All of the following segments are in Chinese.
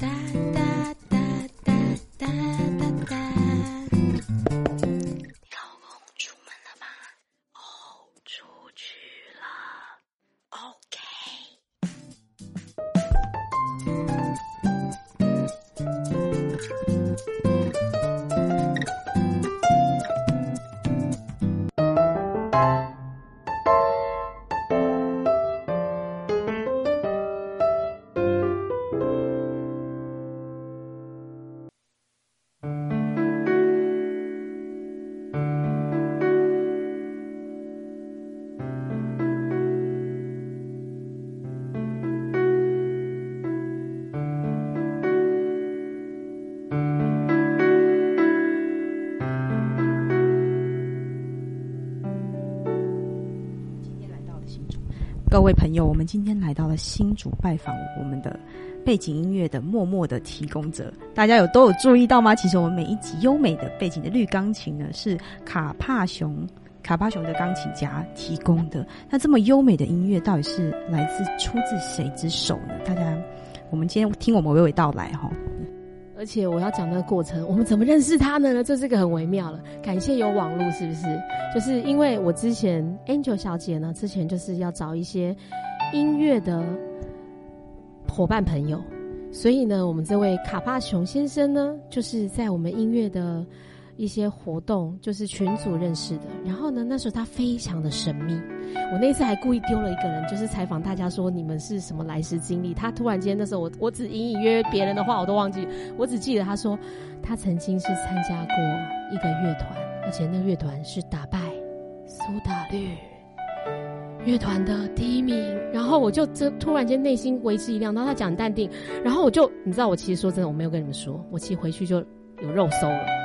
da, da. 各位朋友，我们今天来到了新竹拜访我们的背景音乐的默默的提供者，大家有都有注意到吗？其实我们每一集优美的背景的绿钢琴呢，是卡帕熊卡帕熊的钢琴家提供的。那这么优美的音乐，到底是来自出自谁之手呢？大家，我们今天听我们娓娓道来哈。而且我要讲那个过程，我们怎么认识他呢？这是个很微妙了。感谢有网络，是不是？就是因为我之前 Angel 小姐呢，之前就是要找一些音乐的伙伴朋友，所以呢，我们这位卡帕熊先生呢，就是在我们音乐的一些活动，就是群组认识的。然后呢，那时候他非常的神秘，我那次还故意丢了一个人，就是采访大家说你们是什么来时经历。他突然间那时候我我只隐隐约约别人的话我都忘记，我只记得他说他曾经是参加过一个乐团，而且那个乐团是打败苏打绿乐团的第一名。然后我就这突然间内心为之一亮，然后他讲淡定，然后我就你知道我其实说真的我没有跟你们说，我其实回去就有肉搜了。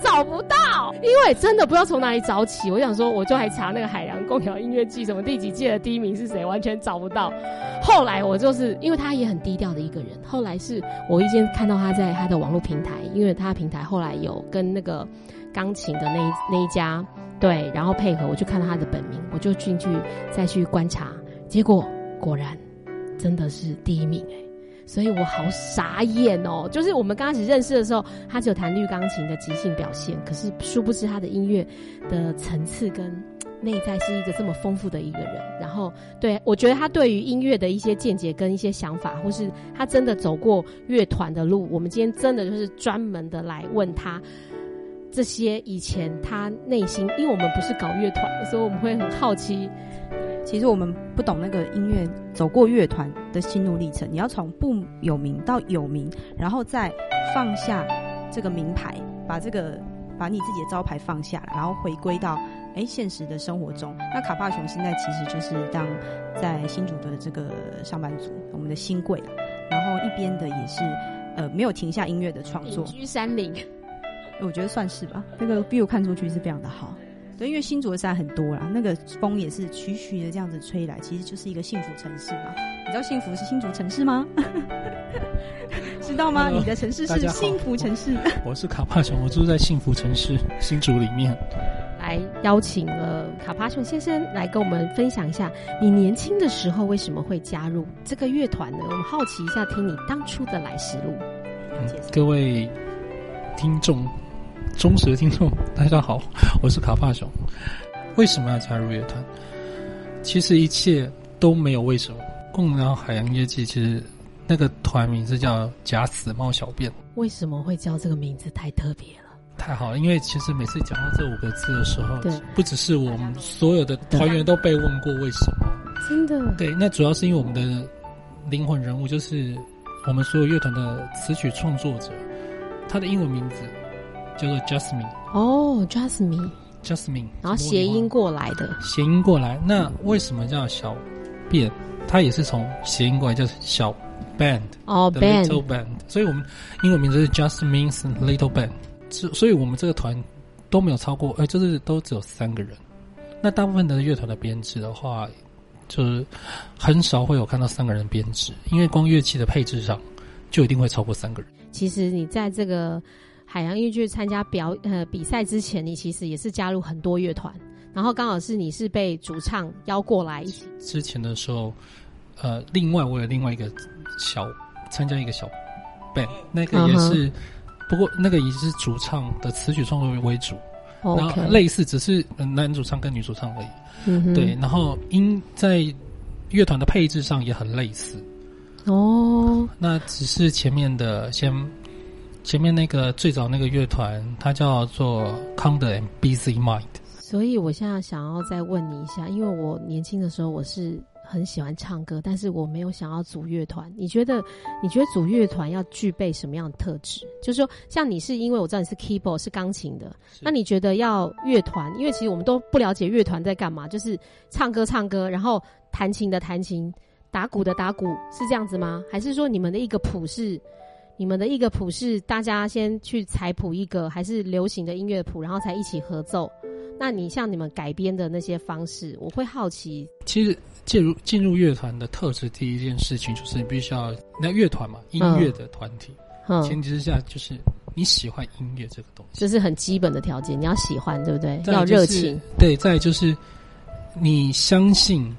找不到，因为真的不知道从哪里找起。我想说，我就还查那个海洋共摇音乐季什么第几届的第一名是谁，完全找不到。后来我就是因为他也很低调的一个人，后来是我一见看到他在他的网络平台，因为他平台后来有跟那个钢琴的那那一家对，然后配合，我就看到他的本名，我就进去再去观察，结果果然真的是第一名哎、所以我好傻眼哦！就是我们刚开始认识的时候，他只有弹绿钢琴的即兴表现，可是殊不知他的音乐的层次跟内在是一个这么丰富的一个人。然后，对我觉得他对于音乐的一些见解跟一些想法，或是他真的走过乐团的路，我们今天真的就是专门的来问他这些以前他内心，因为我们不是搞乐团，所以我们会很好奇。其实我们不懂那个音乐走过乐团的心路历程，你要从不有名到有名，然后再放下这个名牌，把这个把你自己的招牌放下，然后回归到哎现实的生活中。那卡帕熊现在其实就是当在新竹的这个上班族，我们的新贵了，然后一边的也是呃没有停下音乐的创作，居山林，我觉得算是吧。那个 view 看出去是非常的好。对，因为新竹的山很多啦，那个风也是徐徐的这样子吹来，其实就是一个幸福城市嘛。你知道幸福是新竹城市吗？知道吗？你的城市是幸福城市。我是卡帕熊，我住在幸福城市新竹里面。来邀请了卡帕熊先生来跟我们分享一下，你年轻的时候为什么会加入这个乐团呢？我们好奇一下，听你当初的来时路。嗯，各位听众，忠实的听众，大家好，我是卡帕熊。为什么要加入乐团？其实一切都没有为什么。共聊海洋乐季，其实那个团名字叫“假死猫小便为什么会叫这个名字？太特别了。”，太好了。因为其实每次讲到这五个字的时候对，不只是我们所有的团员都被问过为什么。真的，对，那主要是因为我们的灵魂人物就是我们所有乐团的词曲创作者，他的英文名字叫做 Jasmine。哦，Jasmine，Jasmine，然后谐音过来的，谐音过来。那为什么叫小便？它也是从谐音过来，叫小 band 哦 the，band，little band。所以我们英文名字是 Jasmine's Little Band。所所以我们这个团都没有超过，呃，就是都只有三个人。那大部分的乐团的编制的话，就是很少会有看到三个人编制，因为光乐器的配置上就一定会超过三个人。其实你在这个海洋音乐剧参加表呃比赛之前，你其实也是加入很多乐团，然后刚好是你是被主唱邀过来一起。之前的时候，呃，另外我有另外一个小参加一个小 Band，那个也是，不过那个也是主唱的词曲创作为主，然后类似，只是男主唱跟女主唱而已。对，然后音在乐团的配置上也很类似，哦，那只是前面的先。前面那个最早那个乐团，它叫做 Conda and Busy Mind。所以我现在想要再问你一下，因为我年轻的时候我是很喜欢唱歌，但是我没有想要组乐团。你觉得，你觉得组乐团要具备什么样的特质？就是说，像你是因为我知道你是 keyboard 是钢琴的，那你觉得要乐团？因为其实我们都不了解乐团在干嘛，就是唱歌唱歌，然后弹琴的弹琴，打鼓的打鼓，是这样子吗？还是说你们的一个谱是？你们的一个谱是大家先去采谱一个，还是流行的音乐谱，然后才一起合奏？那你像你们改编的那些方式，我会好奇。其实进入进入乐团的特质，第一件事情就是你必须要那乐团嘛，音乐的团体，嗯，前提之下就是你喜欢音乐这个东西，这是很基本的条件，你要喜欢，对不对？要热情。对，再就是你相信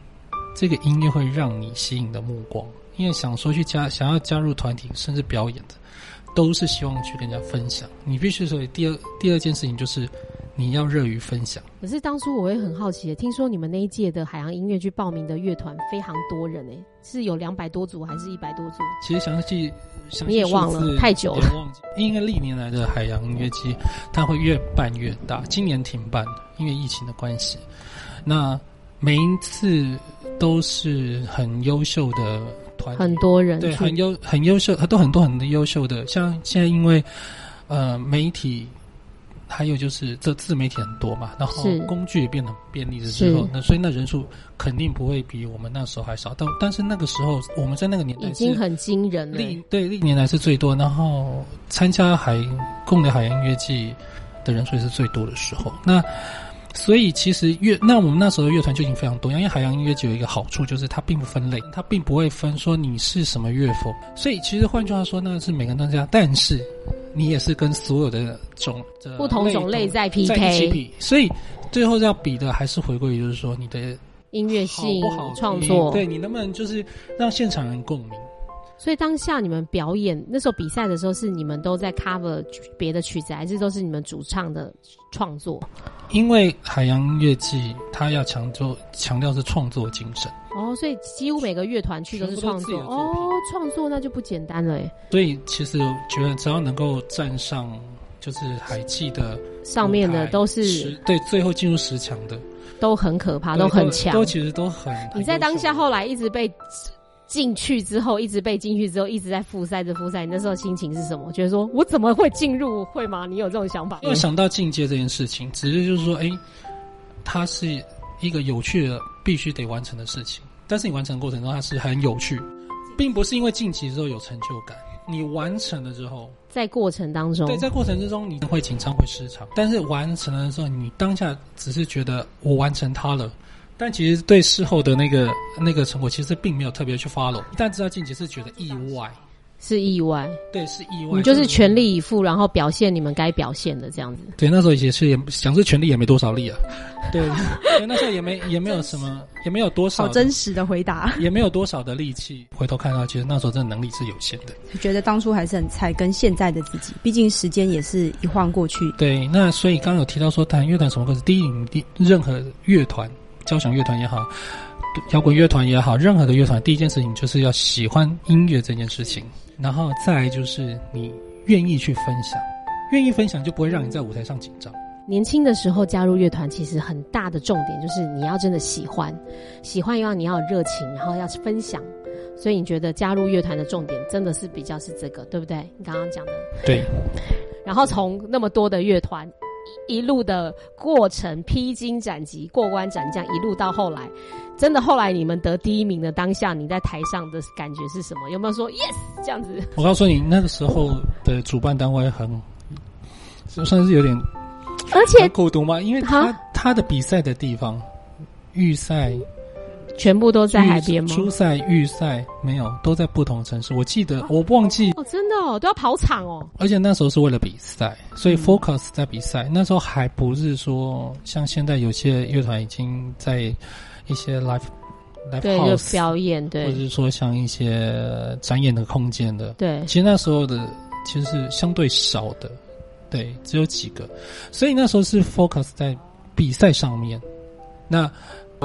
这个音乐会让你吸引的目光，因为想说去加想要加入团体甚至表演的，都是希望去跟人家分享。你必须所以第二第二件事情就是你要热于分享。可是当初我也很好奇，听说你们那一届的海洋音乐剧报名的乐团非常多人诶，是有两百多组还是一百多组？其实详细详细你也忘了太久了也忘记。因为历年来的海洋音乐季，它会越办越大。今年停办，因为疫情的关系。那每一次都是很优秀的团很多人对，很优很优秀，都很多很多优秀的。像现在因为呃媒体，还有就是这自媒体很多嘛，然后工具也变得便利的时候，那所以那人数肯定不会比我们那时候还少。但但是那个时候我们在那个年代已经很惊人了。历对历年来是最多，然后参加海共的海洋音乐季的人数也是最多的时候。那所以其实乐那我们那时候的乐团就已经非常多样，因为海洋音乐节有一个好处就是它并不分类，它并不会分说你是什么乐风。所以其实换句话说，那是每个人都这样，但是你也是跟所有的种的不同种类在 PK 比，所以最后要比的还是回归于就是说你的音乐性好不好创作，对你能不能就是让现场人共鸣。所以当下你们表演那时候比赛的时候，是你们都在 cover 别的曲子，还是都是你们主唱的创作？因为海洋乐季，它要强调强调是创作精神，哦，所以几乎每个乐团去都是创作哦，创作那就不简单了哎。所以其实我觉得只要能够站上就是海记的上面的都是十对最后进入十强的，都很可怕，都很强都。其实都很。你在当下后来一直被进去之后，一直被进去之后，一直在复赛着复赛，你那时候心情是什么？觉得说我怎么会进入？会吗？你有这种想法吗？因为想到进阶这件事情，只是就是说，哎，它是一个有趣的必须得完成的事情，但是你完成过程中它是很有趣，并不是因为晋级之后有成就感，你完成了之后。在过程当中，对，在过程之中你会紧张会失常，但是完成了之后，你当下只是觉得我完成它了，但其实对事后的那个那个成果，其实并没有特别去 follow。但知道晋级是觉得意外，是意外，对，是意外。你就是全力以赴，然后表现你们该表现的这样子。对，那时候也是也想是全力也没多少力啊，对，对，那时候也没也没有什么，也没有多少好真实的回答。也没有多少的力气。回头看到，其实那时候真的能力是有限的。觉得当初还是很菜，跟现在的自己，毕竟时间也是一晃过去。对，那所以刚刚有提到说，谈乐团什么歌是第一，你第任何乐团，交响乐团也好，摇滚乐团也好，任何的乐团，第一件事情就是要喜欢音乐这件事情，然后再就是你愿意去分享，愿意分享就不会让你在舞台上紧张。年轻的时候加入乐团，其实很大的重点就是你要真的喜欢，喜欢又要你要有热情，然后要分享。所以你觉得加入乐团的重点真的是比较是这个，对不对？你刚刚讲的。对，然后从那么多的乐团一一路的过程，披荆斩棘、过关斩将，一路到后来，真的后来你们得第一名的当下，你在台上的感觉是什么？有没有说 yes 这样子？我告诉你，那个时候的主办单位很，算是有点而且很苦读嘛，因为他他的比赛的地方，预赛。全部都在海边吗？初赛、预赛没有，都在不同城市。我记得我忘记，哦，真的哦，都要跑场哦。而且那时候是为了比赛，所嗯以 focus 在比赛。那时候还不是说像现在有些乐团已经在一些 live live house，表演，对或者是说像一些展演的空间的，对，其实那时候的其实是相对少的，对，只有几个，所以那时候是 focus 在比赛上面。那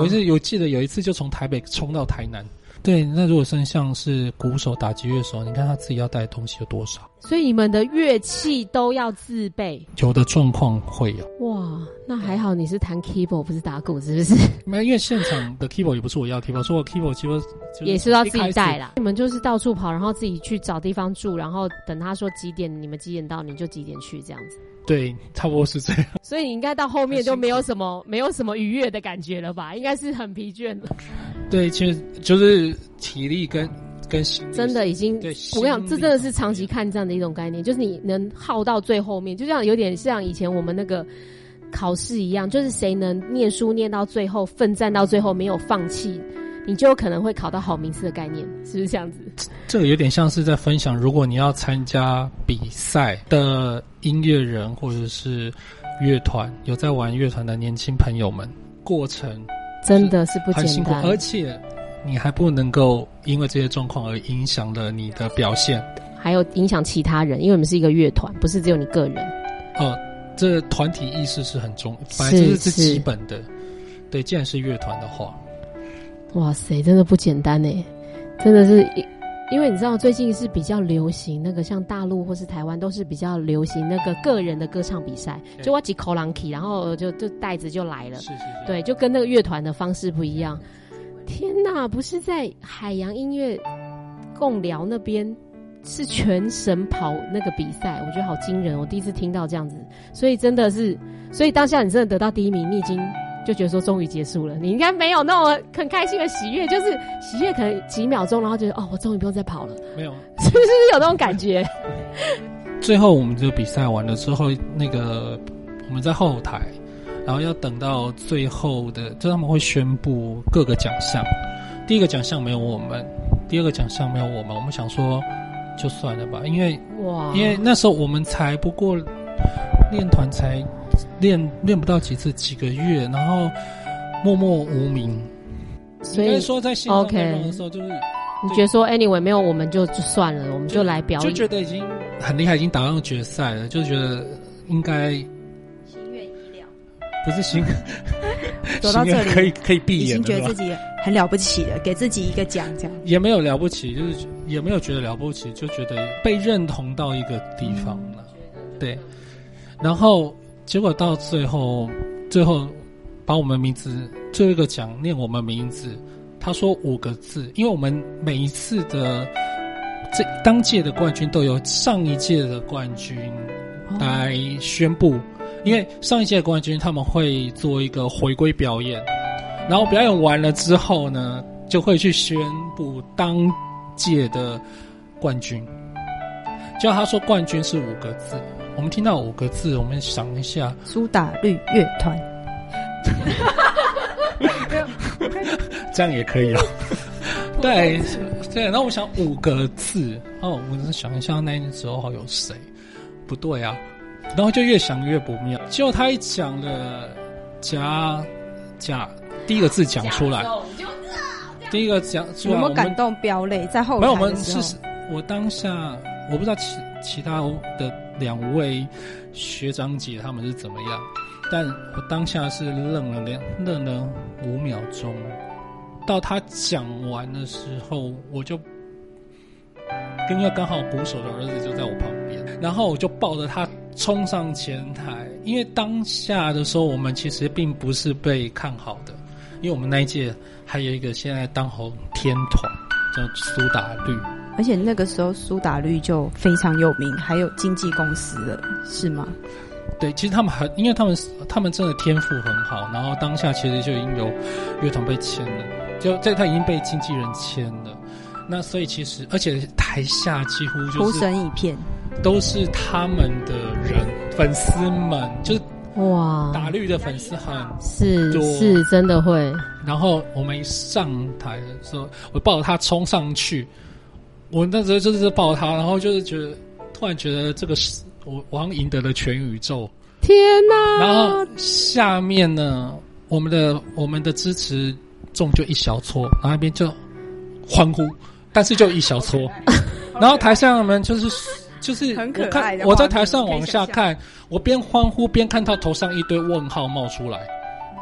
我是有记得有一次就从台北冲到台南，对，那如果真像是鼓手、打击乐手，你看他自己要带的东西有多少？所以你们的乐器都要自备。有的状况会有，哇，那还好你是弹 keyboard 不是打鼓，是不是？没有，因为现场的 keyboard 也不是我要 keyboard，说我 keyboard 其实就是也是要自己带啦。你们就是到处跑，然后自己去找地方住，然后等他说几点，你们几点到，你就几点去这样子。对，差不多是这样。所以你应该到后面就没有什么 没有什么愉悦的感觉了吧？应该是很疲倦的，对，其实就是体力跟跟心真的已经。对，我跟你讲，这真的是长期看战的一种概念，就是你能耗到最后面，就像有点像以前我们那个考试一样，就是谁能念书念到最后，奋战到最后没有放弃，你就有可能会考到好名次的概念，是不是这样子？这个有点像是在分享，如果你要参加比赛的音乐人或者是乐团，有在玩乐团的年轻朋友们，过程真的是不很辛苦，简单，而且你还不能够因为这些状况而影响了你的表现。还有影响其他人，因为我们是一个乐团，不是只有你个人。哦，这团体意识是很重，反正这是是是基本的。对，既然是乐团的话，哇塞，真的不简单呢，真的是因因为你知道最近是比较流行那个像大陆或是台湾都是比较流行那个个人的歌唱比赛，就我几口狼 key，然后就就带子就来了，是是是，对，就跟那个乐团的方式不一样。天哪，不是在海洋音乐共聊那边是全神跑那个比赛，我觉得好惊人，我第一次听到这样子，所以真的是，所以当下你真的得到第一名，你已经就觉得说终于结束了，你应该没有那种很开心的喜悦，就是喜悦可能几秒钟，然后觉得哦，我终于不用再跑了，没有。是不是有那种感觉？最后我们这个比赛完了之后，那个我们在后台，然后要等到最后的，就他们会宣布各个奖项。第一个奖项没有我们，第二个奖项没有我们。我们想说，就算了吧，因为哇，因为那时候我们才不过练团才练练不到几次，几个月，然后默默无名。所以说在线上 OK 内容的时候，就是你觉得说 anyway 没有我们就就算了，我们就来表演就演，觉得已经很厉害，已经打到决赛了，就觉得应该心愿已了，不是心 走到这里可以可以闭眼已经觉得自己很了不起了，给自己一个奖，这样。也没有了不起，就是也没有觉得了不起，就觉得被认同到一个地方了。对，然后结果到最后，最后把我们名字最后一个奖念我们名字，他说五个字，因为我们每一次的这当届的冠军都由上一届的冠军来宣布，因为上一届的冠军他们会做一个回归表演，然后表演完了之后呢，就会去宣布当届的冠军。就他说冠军是五个字，我们听到五个字，我们想一下，苏打绿乐团，这样也可以哦。对 对，然后我想五个字，哦，我是想一下那时候有谁，不对啊，然后就越想越不妙。结果他一讲了甲甲第一个字讲出来，第一个讲出来，我们感动飙泪？在后没有，我台们是，我当下我不知道其其他的两位学长姐他们是怎么样，但我当下是愣了两愣了五秒钟，到他讲完的时候，我就因为刚好鼓手的儿子就在我旁边，然后我就抱着他冲上前台，因为当下的时候我们其实并不是被看好的，因为我们那一届还有一个现在当红天团叫苏打绿。而且那个时候苏打绿就非常有名，还有经纪公司了，是吗？对，其实他们很，因为他们他们真的天赋很好，然后当下其实就已经有乐团被签了，就这他已经被经纪人签了。那所以其实，而且台下几乎出就是神一片。都是他们的人，粉丝们就是哇，打绿的粉丝很是多是真的会，然后我们一上台的时候，我抱着他冲上去，我那时候就是抱他，然后就是觉得突然觉得这个是我我好像赢得了全宇宙。天哪！然后下面呢，我们的我们的支持众就一小撮，然后那边就欢呼，但是就一小撮，然后台上们就是就是很可我看爱的我在台上往下看，我边欢呼边看到头上一堆问号冒出来，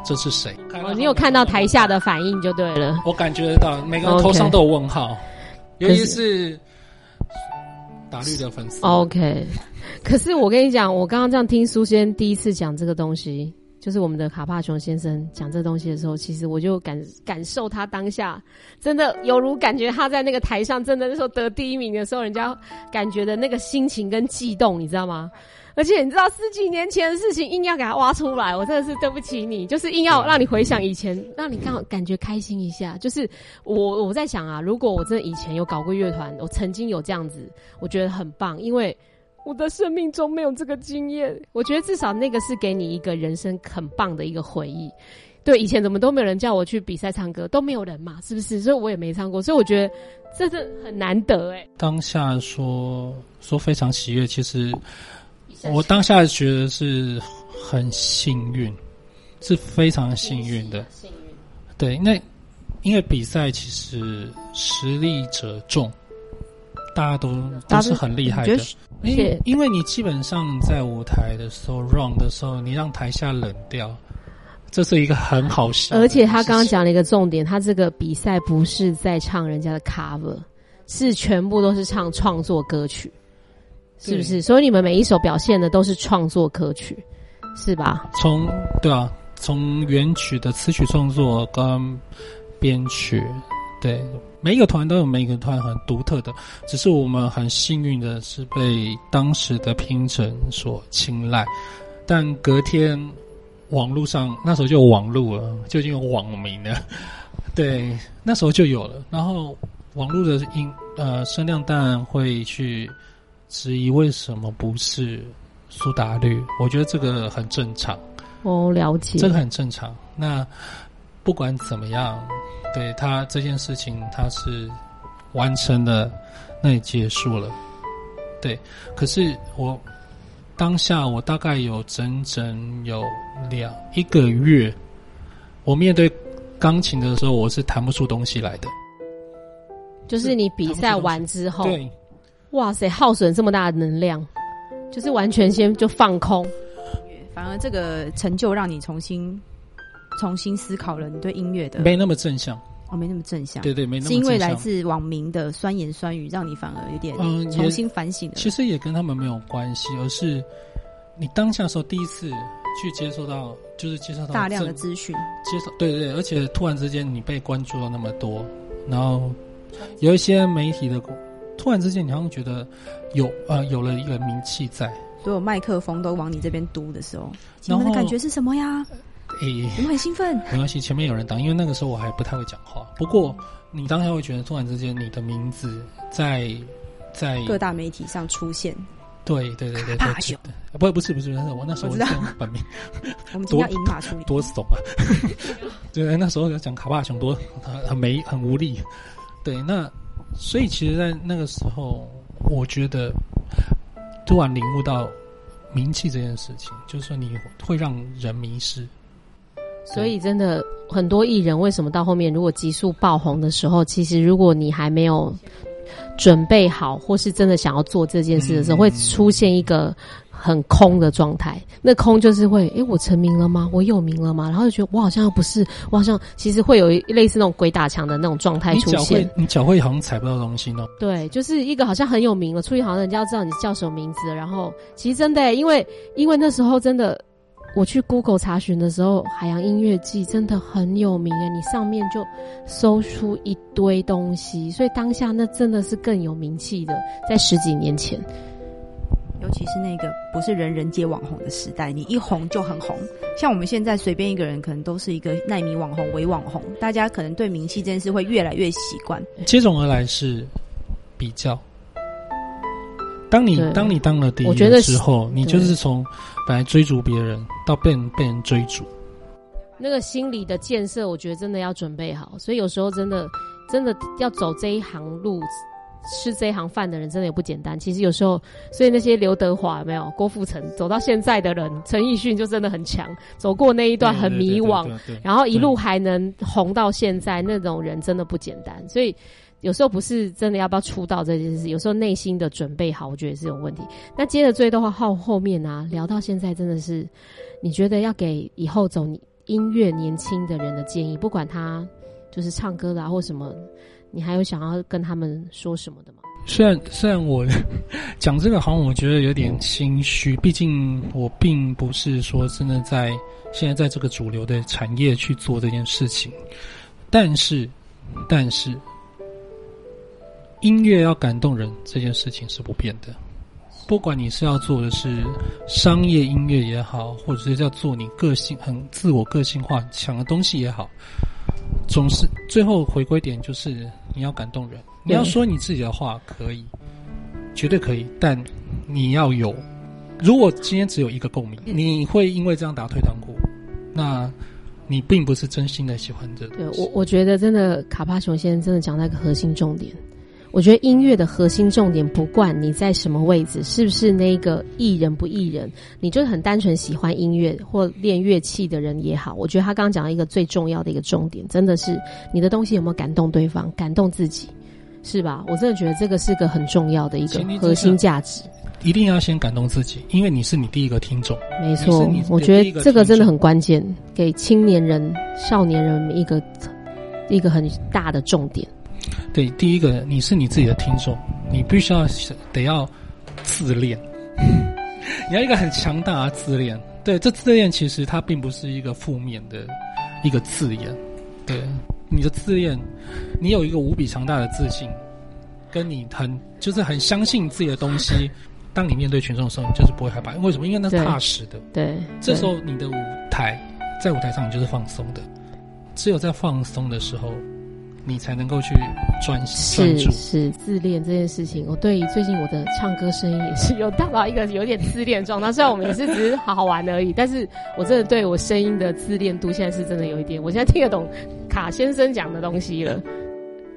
这是谁？哦，你有看到台下的反应就对了。我感觉得到，每个人头上都有问号，尤其是打绿的粉丝。OK，可是我跟你讲，我刚刚这样听苏先第一次讲这个东西，就是我们的卡帕熊先生讲这东西的时候，其实我就感感受他当下真的犹如感觉他在那个台上真的那时候得第一名的时候，人家感觉的那个心情跟悸动，你知道吗？而且你知道十几年前的事情硬要给他挖出来，我真的是对不起你，就是硬要让你回想以前，让你刚好感觉开心一下。就是我我在想啊，如果我真的以前有搞过乐团，我曾经有这样子，我觉得很棒，因为我的生命中没有这个经验。我觉得至少那个是给你一个人生很棒的一个回忆。对，以前怎么都没有人叫我去比赛唱歌，都没有人嘛，是不是？所以我也没唱过，所以我觉得这是很难得哎。当下说说非常喜悦，其实我当下觉得是很幸运，是非常幸运的。幸运。对，那因为比赛其实实力者众，大家都都是很厉害的。因为因为你基本上在舞台的时候 run 的时候，你让台下冷掉，这是一个很好笑而且他刚刚讲了一个重点，他这个比赛不是在唱人家的 cover，是全部都是唱创作歌曲，是不是？所以你们每一首表现的都是创作歌曲，是吧？从对啊，从原曲的词曲创作跟编曲，对每一个团都有每一个团很独特的，只是我们很幸运的是被当时的评审所青睐，但隔天网络上那时候就有网络了，就已经有网民了，对，那时候就有了，然后网络的音呃声量当然会去质疑为什么不是苏打绿，我觉得这个很正常。哦，了解。这个很正常。那不管怎么样，对他这件事情他是完成了，那也结束了。对，可是我当下我大概有整整有两一个月，我面对钢琴的时候，我是弹不出东西来的。就是你比赛完之后，对，哇塞，耗损这么大的能量，就是完全先就放空。反而这个成就让你重新重新思考了你对音乐的没那么正向。哦，没那么正向，对对，没那么是因为来自网民的酸言酸语，让你反而有点嗯重新反省了。其实也跟他们没有关系，而是你当下的时候第一次去接受到，就是接受到大量的正资讯，接受，对对对，而且突然之间你被关注了那么多，然后有一些媒体的，突然之间你好像觉得有呃有了一个名气在，所有麦克风都往你这边嘟的时候，你们的感觉是什么呀？诶，我们很兴奋，没关系，前面有人挡，因为那个时候我还不太会讲话。不过你当下会觉得，突然之间你的名字在在各大媒体上出现。对对对对对不不是不是，我那时候我知道是用本名 我们今天要赢马处理，多怂啊！对，那时候讲卡巴熊多很很没很无力。对，那所以其实，在那个时候，我觉得突然领悟到名气这件事情，就是说你会让人迷失。所以真的很多艺人为什么到后面如果急速爆红的时候，其实如果你还没有准备好，或是真的想要做这件事的时候，嗯会出现一个很空的状态。那空就是会，诶，我成名了吗？我有名了吗？然后就觉得我好像又不是，我好像其实会有一类似那种鬼打墙的那种状态你脚出现会。你脚会好像踩不到东西呢。对，就是一个好像很有名了，出去好像人家知道你叫什么名字。然后其实真的耶，因为因为那时候真的，我去 Google 查询的时候，海洋音乐季真的很有名啊，你上面就搜出一堆东西，所以当下那真的是更有名气的，在十几年前。尤其是那个不是人人皆网红的时代，你一红就很红。像我们现在随便一个人，可能都是一个奈米网红、伪网红，大家可能对名气这件事会越来越习惯。接踵而来是比较。当你对当你当了第一的时候，你就是从本来追逐别人到被人被人追逐。那个心理的建设，我觉得真的要准备好。所以有时候真的真的要走这一行路，吃这一行饭的人真的也不简单。其实有时候，所以那些刘德华没有郭富城走到现在的人，陈奕迅就真的很强，走过那一段很迷惘，然后一路还能红到现在，那种人真的不简单。所以有时候不是真的要不要出道这件事，有时候内心的准备好，我觉得是有问题。那接着追的话，后后面啊，聊到现在真的是，你觉得要给以后走你音乐年轻的人的建议，不管他就是唱歌的啊或什么，你还有想要跟他们说什么的吗？虽然虽然我讲这个好像我觉得有点心虚，毕竟我并不是说真的在现在在这个主流的产业去做这件事情，但是但是音乐要感动人这件事情是不变的，不管你是要做的是商业音乐也好，或者是要做你个性很自我个性化强的东西也好，总是最后回归点就是你要感动人。你要说你自己的话可以，绝对可以，但你要有。如果今天只有一个共鸣，你会因为这样打退堂鼓，那你并不是真心的喜欢这个。对我，我觉得真的卡帕熊先生真的讲到一个核心重点。我觉得音乐的核心重点，不管你在什么位置，是不是那个艺人不艺人，你就是很单纯喜欢音乐或练乐器的人也好，我觉得他刚刚讲到一个最重要的一个重点，真的是你的东西有没有感动对方，感动自己，是吧？我真的觉得这个是个很重要的一个核心价值。一定要先感动自己，因为你是你第一个听众。没错我觉得这个真的很关键，给青年人、少年人一个一个很大的重点。对，第一个你是你自己的听众，你必须要得要自恋，你要一个很强大的自恋。对，这自恋其实它并不是一个负面的一个字眼。对，你的自恋，你有一个无比强大的自信，跟你很就是很相信自己的东西。当你面对群众的时候，你就是不会害怕。为什么？因为那是踏实的。对，这时候你的舞台在舞台上你就是放松的，只有在放松的时候，你才能够去专专是注。是自恋这件事情，我对最近我的唱歌声音也是有到到一个有点自恋状态。虽然我们也是只是好好玩而已，但是我真的对我声音的自恋度现在是真的有一点，我现在听得懂卡先生讲的东西了。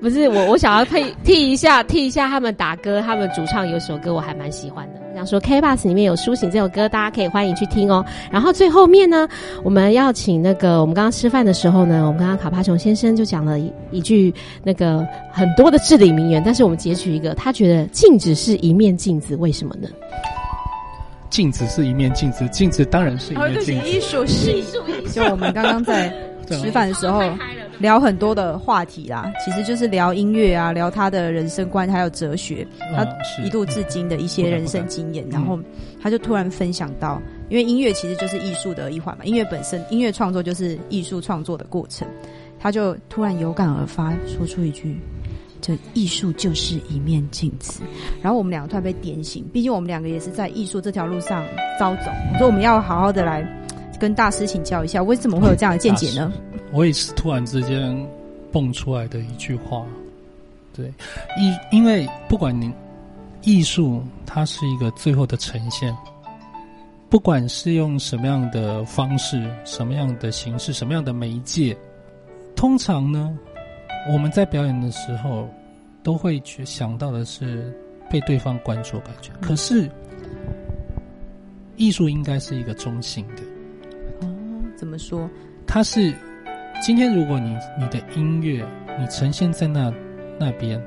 不是我，我想要配替一下，替一下他们打歌。他们主唱有首歌我还蛮喜欢的，想说《K Bus》里面有《苏醒》这首歌，大家可以欢迎去听哦。然后最后面呢，我们要请那个我们刚刚吃饭的时候呢，我们刚刚卡帕琼先生就讲了一一句那个很多的至理名言，但是我们截取一个，他觉得镜子是一面镜子，为什么呢？镜子是一面镜子，镜子当然是一面镜子。艺术是艺术，就我们刚刚在 吃饭的时候聊很多的话题啦，其实就是聊音乐啊，聊他的人生观，还有哲学，他一路至今的一些人生经验，然后他就突然分享到，因为音乐其实就是艺术的一环嘛，音乐本身，音乐创作就是艺术创作的过程，他就突然有感而发，说出一句。这艺术就是一面镜子，然后我们两个突然被点醒，毕竟我们两个也是在艺术这条路上遭走。我说我们要好好的来跟大师请教一下，为什么会有这样的见解呢？我也是突然之间蹦出来的一句话。对，艺因为不管你艺术，它是一个最后的呈现，不管是用什么样的方式、什么样的形式、什么样的媒介，通常呢，我们在表演的时候都会去想到的是被对方关注的感觉。可是，艺术应该是一个中性的。哦，怎么说？它是今天如果你你的音乐你呈现在那那边，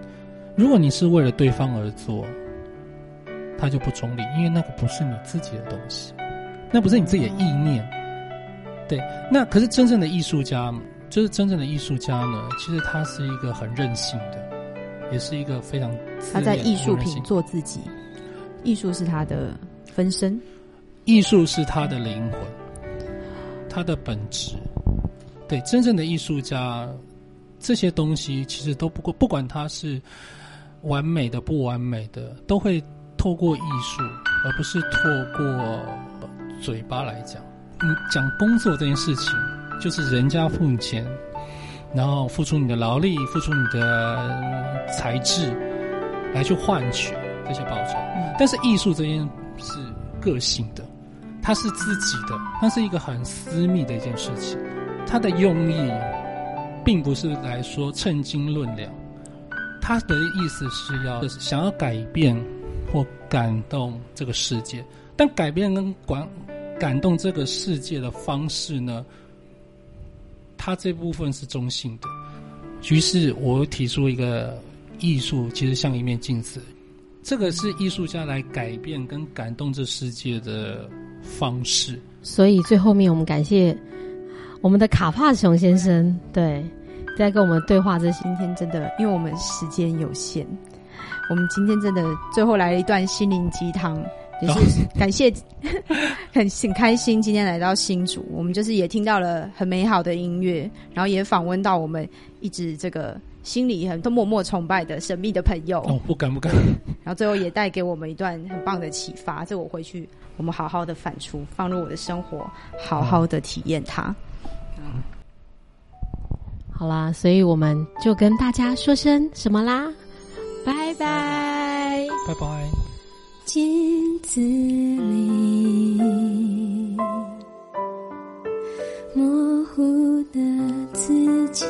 如果你是为了对方而做，它就不中立，因为那个不是你自己的东西，那不是你自己的意念。对，那可是真正的艺术家，就是真正的艺术家呢，其实他是一个很任性的，也是一个非常他在艺术品做自己，艺术是他的分身。艺术是他的灵魂，他的本质。对，真正的艺术家，这些东西其实都不过，不管他是完美的、不完美的，都会透过艺术，而不是透过嘴巴来讲。嗯讲工作这件事情，就是人家付你钱，然后付出你的劳力，付出你的呃才智，来去换取这些报酬。但是艺术这件是个性的，它是自己的，它是一个很私密的一件事情。他的用意，并不是来说称斤论两，他的意思是要想要改变或感动这个世界，但改变跟感感动这个世界的方式呢，他这部分是中性的。于是我提出一个艺术，其实像一面镜子，这个是艺术家来改变跟感动这世界的方式。所以最后面我们感谢我们的卡帕熊先生，对，在跟我们对话这些。今天真的，因为我们时间有限，我们今天真的最后来了一段心灵鸡汤，也是感谢，很很开心今天来到新竹，我们就是也听到了很美好的音乐，然后也访问到我们一直这个心里很都默默崇拜的神秘的朋友。哦，不敢不敢。然后最后也带给我们一段很棒的启发，这我回去我们好好的反刍，放入我的生活，好好的体验它。好啦，所以我们就跟大家说声什么啦，拜拜，拜拜。镜子里模糊的自己，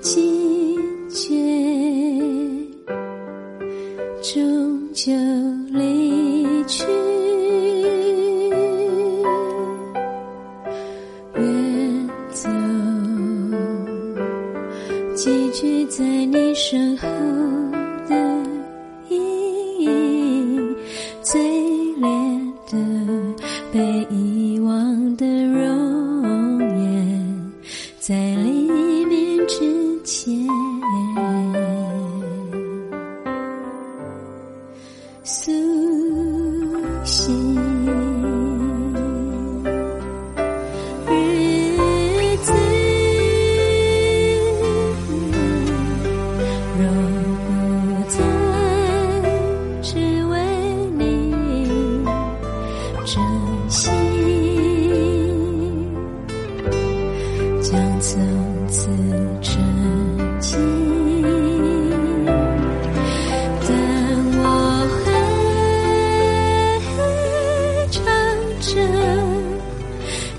惊觉终究你身后的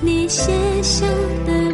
你写下的